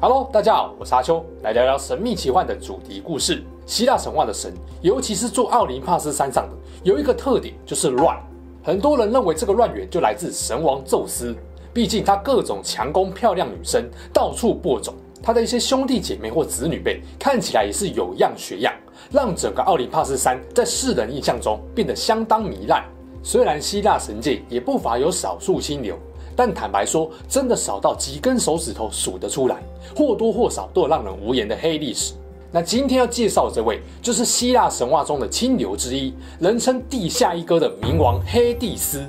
Hello，大家好，我是阿秋，来聊聊神秘奇幻的主题故事。希腊神话的神，尤其是住奥林帕斯山上的，有一个特点就是乱。很多人认为这个乱源就来自神王宙斯，毕竟他各种强攻漂亮女生，到处播种。他的一些兄弟姐妹或子女辈看起来也是有样学样，让整个奥林帕斯山在世人印象中变得相当糜烂。虽然希腊神界也不乏有少数清流，但坦白说，真的少到几根手指头数得出来，或多或少都有让人无言的黑历史。那今天要介绍的这位，就是希腊神话中的清流之一，人称地下一哥的冥王黑帝斯。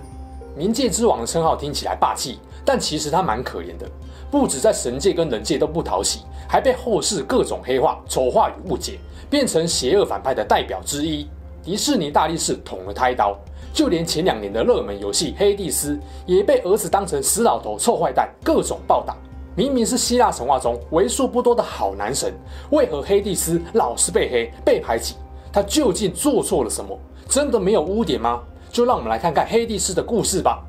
冥界之王的称号听起来霸气，但其实他蛮可怜的，不止在神界跟人界都不讨喜，还被后世各种黑化、丑化与误解，变成邪恶反派的代表之一。迪士尼大力士捅了他一刀，就连前两年的热门游戏《黑帝斯》也被儿子当成死老头、臭坏蛋，各种暴打。明明是希腊神话中为数不多的好男神，为何黑帝斯老是被黑、被排挤？他究竟做错了什么？真的没有污点吗？就让我们来看看黑帝斯的故事吧。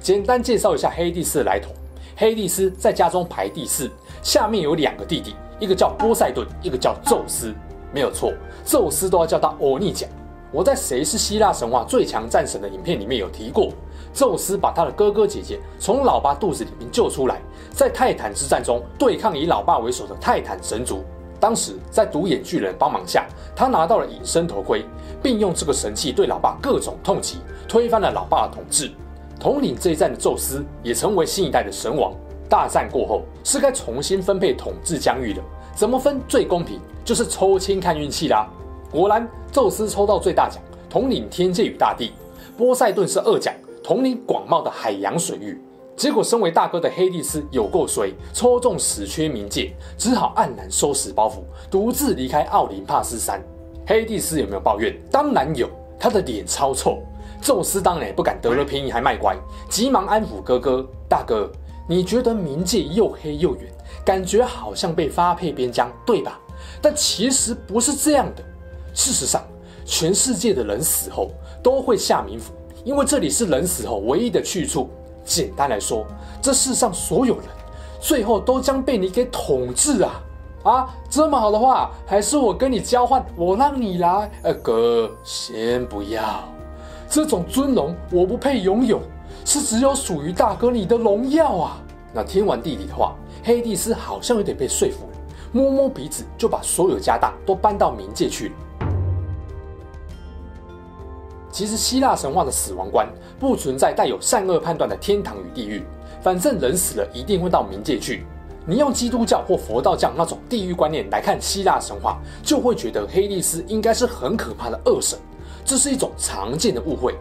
简单介绍一下黑帝斯的来头：黑帝斯在家中排第四，下面有两个弟弟，一个叫波塞顿，一个叫宙斯。没有错，宙斯都要叫他欧尼酱。我在《谁是希腊神话最强战神》的影片里面有提过。宙斯把他的哥哥姐姐从老爸肚子里面救出来，在泰坦之战中对抗以老爸为首的泰坦神族。当时在独眼巨人帮忙下，他拿到了隐身头盔，并用这个神器对老爸各种痛击，推翻了老爸的统治。统领这一战的宙斯也成为新一代的神王。大战过后是该重新分配统治疆域了，怎么分最公平？就是抽签看运气啦。果然，宙斯抽到最大奖，统领天界与大地；波塞顿是二奖。统领广袤的海洋水域，结果身为大哥的黑帝斯有够衰，抽中死缺冥界，只好黯然收拾包袱，独自离开奥林帕斯山。黑帝斯有没有抱怨？当然有，他的脸超臭。宙斯当然也不敢得了便宜还卖乖，急忙安抚哥哥：“大哥，你觉得冥界又黑又远，感觉好像被发配边疆，对吧？但其实不是这样的。事实上，全世界的人死后都会下冥府。”因为这里是人死后唯一的去处。简单来说，这世上所有人最后都将被你给统治啊！啊，这么好的话，还是我跟你交换，我让你来。呃，哥，先不要，这种尊荣我不配拥有，是只有属于大哥你的荣耀啊！那听完弟弟的话，黑帝斯好像有点被说服了，摸摸鼻子就把所有家当都搬到冥界去了。其实希腊神话的死亡观不存在带有善恶判断的天堂与地狱，反正人死了一定会到冥界去。你用基督教或佛道教那种地狱观念来看希腊神话，就会觉得黑帝斯应该是很可怕的恶神，这是一种常见的误会。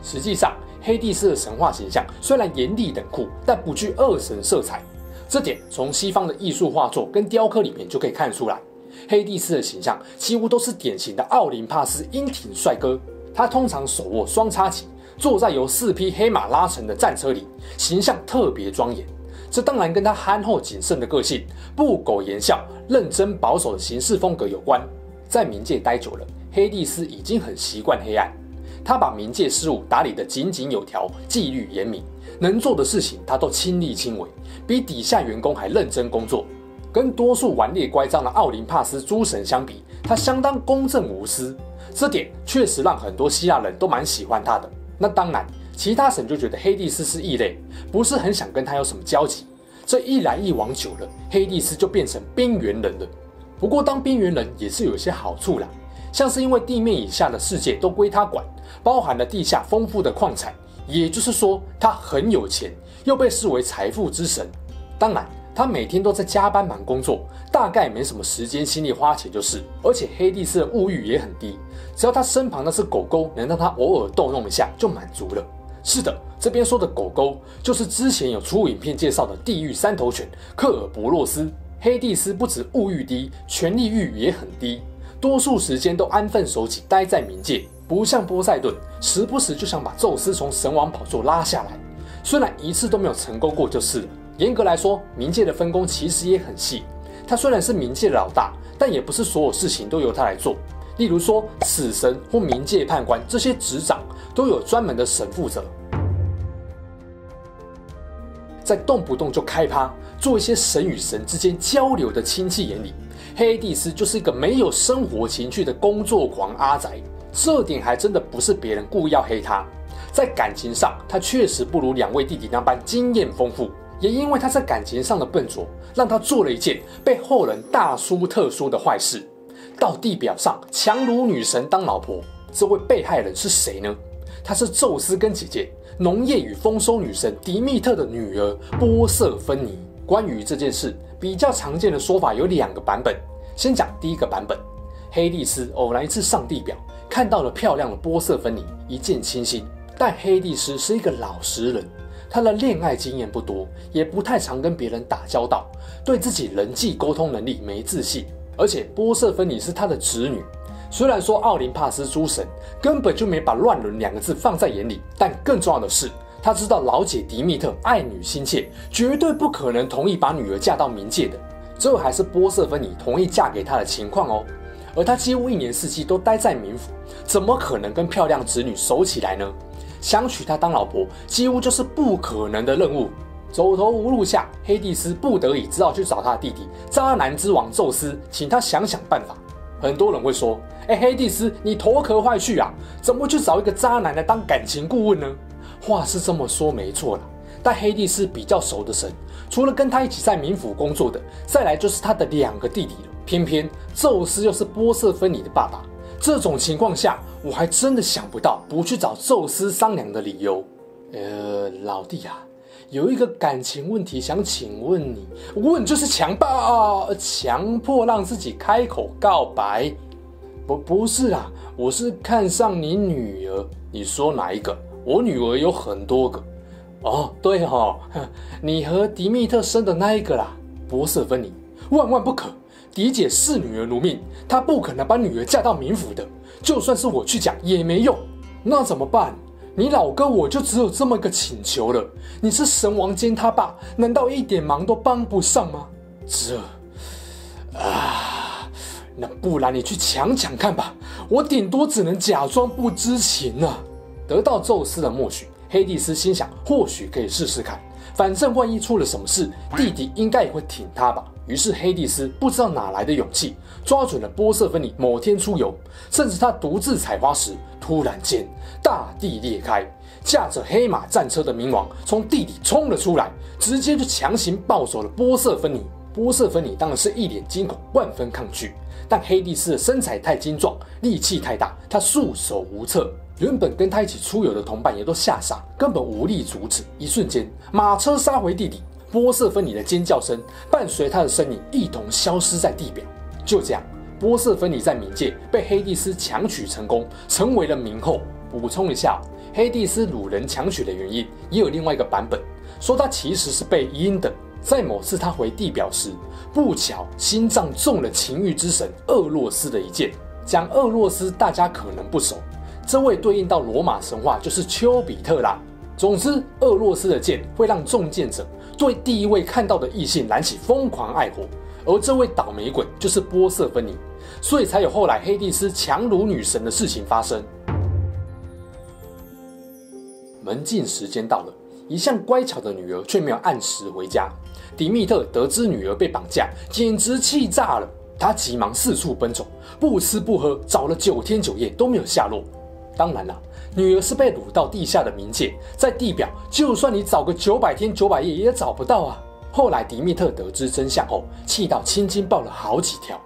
实际上，黑帝斯的神话形象虽然严厉冷酷，但不具恶神色彩，这点从西方的艺术画作跟雕刻里面就可以看出来。黑帝斯的形象几乎都是典型的奥林帕斯英挺帅哥。他通常手握双叉戟，坐在由四匹黑马拉成的战车里，形象特别庄严。这当然跟他憨厚谨慎的个性、不苟言笑、认真保守的行事风格有关。在冥界待久了，黑帝斯已经很习惯黑暗。他把冥界事务打理得井井有条、纪律严明，能做的事情他都亲力亲为，比底下员工还认真工作。跟多数顽劣乖张的奥林帕斯诸神相比，他相当公正无私。这点确实让很多希腊人都蛮喜欢他的。那当然，其他神就觉得黑帝斯是异类，不是很想跟他有什么交集。这一来一往久了，黑帝斯就变成边缘人了。不过当边缘人也是有些好处啦，像是因为地面以下的世界都归他管，包含了地下丰富的矿产，也就是说他很有钱，又被视为财富之神。当然。他每天都在加班忙工作，大概没什么时间心力花钱就是。而且黑帝斯的物欲也很低，只要他身旁那只狗狗能让他偶尔逗弄一下就满足了。是的，这边说的狗狗就是之前有出影片介绍的地狱三头犬克尔伯洛斯。黑帝斯不止物欲低，权力欲也很低。多数时间都安分守己，待在冥界，不像波塞顿，时不时就想把宙斯从神王宝座拉下来。虽然一次都没有成功过，就是了。严格来说，冥界的分工其实也很细。他虽然是冥界的老大，但也不是所有事情都由他来做。例如说，死神或冥界判官这些执掌，都有专门的神负责。在动不动就开趴，做一些神与神之间交流的亲戚眼里。黑帝斯就是一个没有生活情趣的工作狂阿宅，这点还真的不是别人故意要黑他。在感情上，他确实不如两位弟弟那般经验丰富，也因为他在感情上的笨拙，让他做了一件被后人大书特书的坏事，到地表上强掳女神当老婆。这位被害人是谁呢？她是宙斯跟姐姐农业与丰收女神迪密特的女儿波瑟芬妮。关于这件事，比较常见的说法有两个版本。先讲第一个版本：黑帝斯偶然一次上地表，看到了漂亮的波色芬妮，一见倾心。但黑帝斯是一个老实人，他的恋爱经验不多，也不太常跟别人打交道，对自己人际沟通能力没自信。而且波色芬妮是他的侄女，虽然说奥林帕斯诸神根本就没把乱伦两个字放在眼里，但更重要的是。他知道老姐迪密特爱女心切，绝对不可能同意把女儿嫁到冥界的。最后还是波瑟芬妮同意嫁给他的情况哦。而他几乎一年四季都待在冥府，怎么可能跟漂亮侄女熟起来呢？想娶她当老婆，几乎就是不可能的任务。走投无路下，黑帝斯不得已只好去找他的弟弟渣男之王宙斯，请他想想办法。很多人会说：“哎，黑帝斯，你头壳坏去啊？怎么去找一个渣男来当感情顾问呢？”话是这么说没错啦，但黑帝是比较熟的神，除了跟他一起在冥府工作的，再来就是他的两个弟弟了。偏偏宙斯又是波瑟芬尼的爸爸，这种情况下，我还真的想不到不去找宙斯商量的理由。呃，老弟啊，有一个感情问题想请问你，问就是强暴，强迫让自己开口告白。不，不是啦，我是看上你女儿，你说哪一个？我女儿有很多个，哦，对哈，你和迪密特生的那一个啦，波瑟芬妮，万万不可，迪姐视女儿如命，她不可能把女儿嫁到冥府的，就算是我去讲也没用，那怎么办？你老哥我就只有这么个请求了，你是神王兼他爸，难道一点忙都帮不上吗？这，啊，那不然你去抢抢看吧，我顶多只能假装不知情啊。得到宙斯的默许，黑帝斯心想，或许可以试试看。反正万一出了什么事，弟弟应该也会挺他吧。于是黑帝斯不知道哪来的勇气，抓准了波瑟芬妮某天出游，甚至他独自采花时，突然间大地裂开，驾着黑马战车的冥王从地底冲了出来，直接就强行抱走了波瑟芬妮。波瑟芬妮当然是一脸惊恐，万分抗拒。但黑帝斯的身材太精壮，力气太大，他束手无策。原本跟他一起出游的同伴也都吓傻，根本无力阻止。一瞬间，马车杀回地底，波瑟芬尼的尖叫声伴随他的身影一同消失在地表。就这样，波瑟芬尼在冥界被黑帝斯强取成功，成为了冥后。补充一下，黑帝斯掳人强取的原因也有另外一个版本，说他其实是被阴的。在某次他回地表时，不巧心脏中了情欲之神厄洛斯的一箭。讲厄洛斯，大家可能不熟。这位对应到罗马神话就是丘比特啦。总之，厄洛斯的箭会让中箭者对第一位看到的异性燃起疯狂爱火，而这位倒霉鬼就是波瑟芬尼，所以才有后来黑帝斯强掳女神的事情发生。门禁时间到了，一向乖巧的女儿却没有按时回家。迪密特得知女儿被绑架，简直气炸了，他急忙四处奔走，不吃不喝，找了九天九夜都没有下落。当然了，女儿是被掳到地下的冥界，在地表，就算你找个九百天九百夜也找不到啊。后来迪密特得知真相后，气到青筋爆了好几条，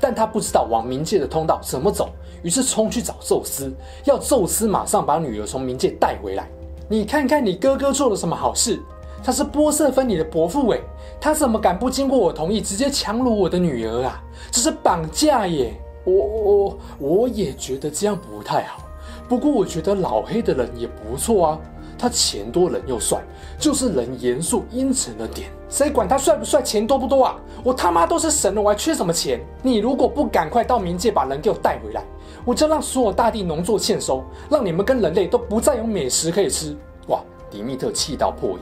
但他不知道往冥界的通道怎么走，于是冲去找宙斯，要宙斯马上把女儿从冥界带回来。你看看你哥哥做了什么好事？他是波瑟芬妮的伯父诶，他怎么敢不经过我同意直接强掳我的女儿啊？这是绑架耶！我我我也觉得这样不太好。不过我觉得老黑的人也不错啊，他钱多人又帅，就是人严肃阴沉了点。谁管他帅不帅，钱多不多啊？我他妈都是神了，我还缺什么钱？你如果不赶快到冥界把人给我带回来，我就让所有大地农作欠收，让你们跟人类都不再有美食可以吃。哇！迪密特气到破音，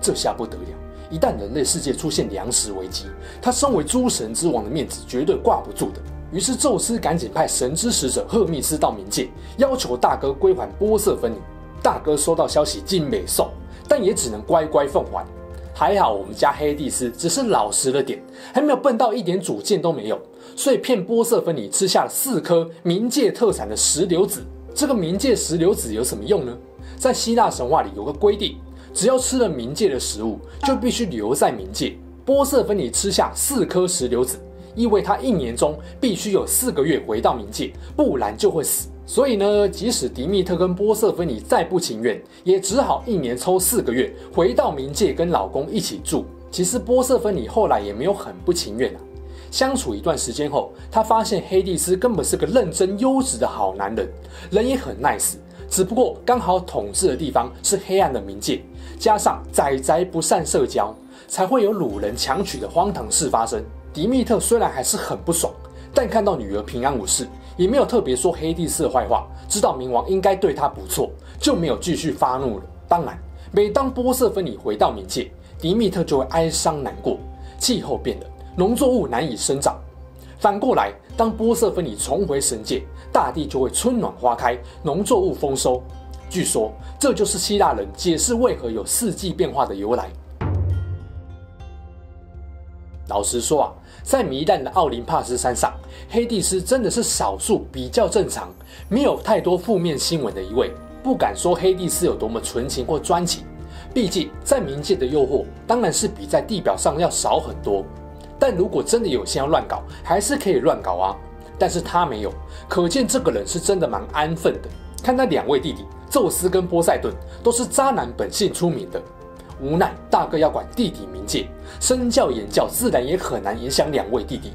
这下不得了！一旦人类世界出现粮食危机，他身为诸神之王的面子绝对挂不住的。于是宙斯赶紧派神之使者赫密斯到冥界，要求大哥归还波色芬尼。大哥收到消息，精美受，但也只能乖乖奉还。还好，我们家黑帝斯只是老实了点，还没有笨到一点主见都没有，所以骗波色芬尼吃下了四颗冥界特产的石榴籽。这个冥界石榴籽有什么用呢？在希腊神话里有个规定，只要吃了冥界的食物，就必须留在冥界。波色芬尼吃下四颗石榴籽，意味他一年中必须有四个月回到冥界，不然就会死。所以呢，即使迪密特跟波色芬妮再不情愿，也只好一年抽四个月回到冥界跟老公一起住。其实波色芬妮后来也没有很不情愿啊。相处一段时间后，她发现黑帝斯根本是个认真优质的好男人，人也很 nice。只不过刚好统治的地方是黑暗的冥界，加上宅宅不善社交，才会有掳人强娶的荒唐事发生。迪密特虽然还是很不爽，但看到女儿平安无事。也没有特别说黑帝斯的坏话，知道冥王应该对他不错，就没有继续发怒了。当然，每当波色芬妮回到冥界，迪密特就会哀伤难过，气候变了，农作物难以生长。反过来，当波色芬妮重回神界，大地就会春暖花开，农作物丰收。据说，这就是希腊人解释为何有四季变化的由来。老实说啊。在糜烂的奥林帕斯山上，黑帝斯真的是少数比较正常、没有太多负面新闻的一位。不敢说黑帝斯有多么纯情或专情，毕竟在冥界的诱惑当然是比在地表上要少很多。但如果真的有心要乱搞，还是可以乱搞啊。但是他没有，可见这个人是真的蛮安分的。看他两位弟弟宙斯跟波塞顿都是渣男本性出名的。无奈大哥要管弟弟冥界，身教言教自然也很难影响两位弟弟。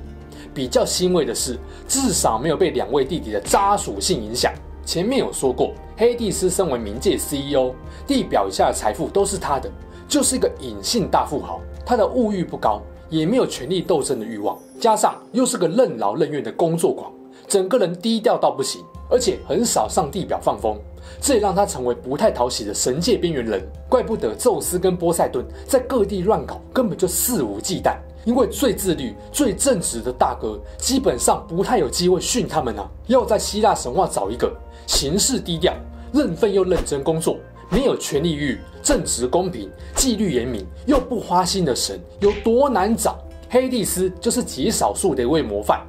比较欣慰的是，至少没有被两位弟弟的渣属性影响。前面有说过，黑帝斯身为冥界 CEO，地表以下的财富都是他的，就是一个隐性大富豪。他的物欲不高，也没有权力斗争的欲望，加上又是个任劳任怨的工作狂，整个人低调到不行，而且很少上地表放风。这也让他成为不太讨喜的神界边缘人，怪不得宙斯跟波塞顿在各地乱搞，根本就肆无忌惮。因为最自律、最正直的大哥，基本上不太有机会训他们啊。要在希腊神话找一个行事低调、认份又认真工作、没有权力欲、正直公平、纪律严明又不花心的神，有多难找？黑帝斯就是极少数的一位模范。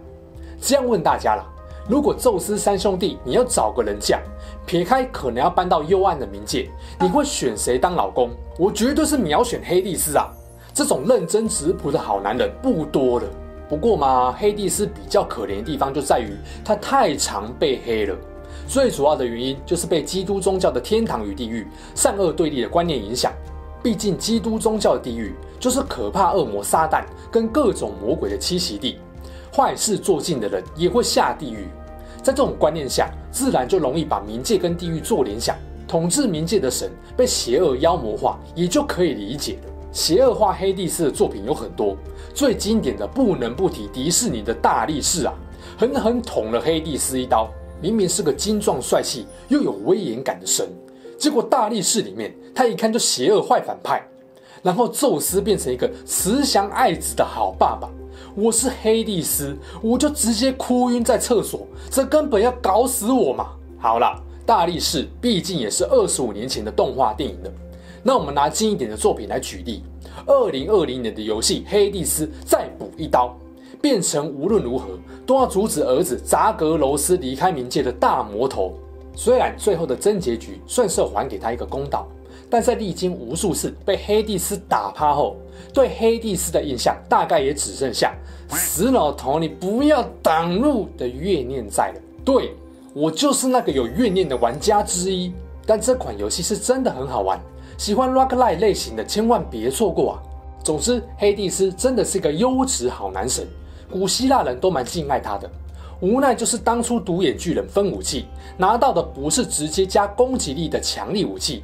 这样问大家了。如果宙斯三兄弟，你要找个人嫁，撇开可能要搬到幽暗的冥界，你会选谁当老公？我绝对是秒选黑帝斯啊！这种认真质朴的好男人不多了。不过嘛，黑帝斯比较可怜的地方就在于他太常被黑了。最主要的原因就是被基督宗教的天堂与地狱善恶对立的观念影响。毕竟基督宗教的地狱就是可怕恶魔撒旦跟各种魔鬼的栖息地。坏事做尽的人也会下地狱，在这种观念下，自然就容易把冥界跟地狱做联想。统治冥界的神被邪恶妖魔化，也就可以理解了。邪恶化黑帝斯的作品有很多，最经典的不能不提迪士尼的大力士啊，狠狠捅了黑帝斯一刀。明明是个精壮帅气又有威严感的神，结果大力士里面他一看就邪恶坏反派，然后宙斯变成一个慈祥爱子的好爸爸。我是黑帝斯，我就直接哭晕在厕所，这根本要搞死我嘛！好啦，大力士毕竟也是二十五年前的动画电影了，那我们拿近一点的作品来举例，二零二零年的游戏《黑帝斯》再补一刀，变成无论如何都要阻止儿子扎格罗斯离开冥界的大魔头。虽然最后的真结局算是还给他一个公道。但在历经无数次被黑帝斯打趴后，对黑帝斯的印象大概也只剩下“死老头，你不要挡路”的怨念在了。对，我就是那个有怨念的玩家之一。但这款游戏是真的很好玩，喜欢 rock like 类型的千万别错过啊！总之，黑帝斯真的是一个优质好男神，古希腊人都蛮敬爱他的。无奈就是当初独眼巨人分武器拿到的不是直接加攻击力的强力武器。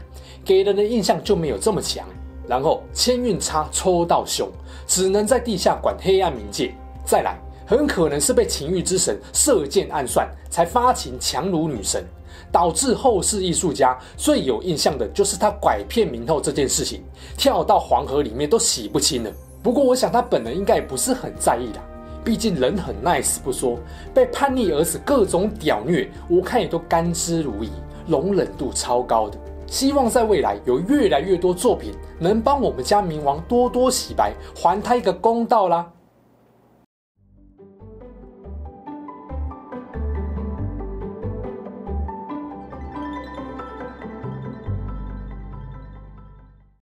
给人的印象就没有这么强。然后千运差，抽到凶，只能在地下管黑暗冥界。再来，很可能是被情欲之神射箭暗算，才发情强如女神，导致后世艺术家最有印象的就是他拐骗冥后这件事情，跳到黄河里面都洗不清了。不过我想他本人应该也不是很在意啦，毕竟人很 nice 不说，被叛逆儿子各种屌虐，我看也都甘之如饴，容忍度超高的。希望在未来有越来越多作品能帮我们家冥王多多洗白，还他一个公道啦。